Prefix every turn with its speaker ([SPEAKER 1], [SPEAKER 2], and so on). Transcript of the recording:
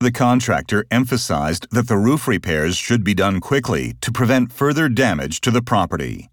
[SPEAKER 1] The contractor emphasized that the roof repairs should be done quickly to prevent further damage to the property.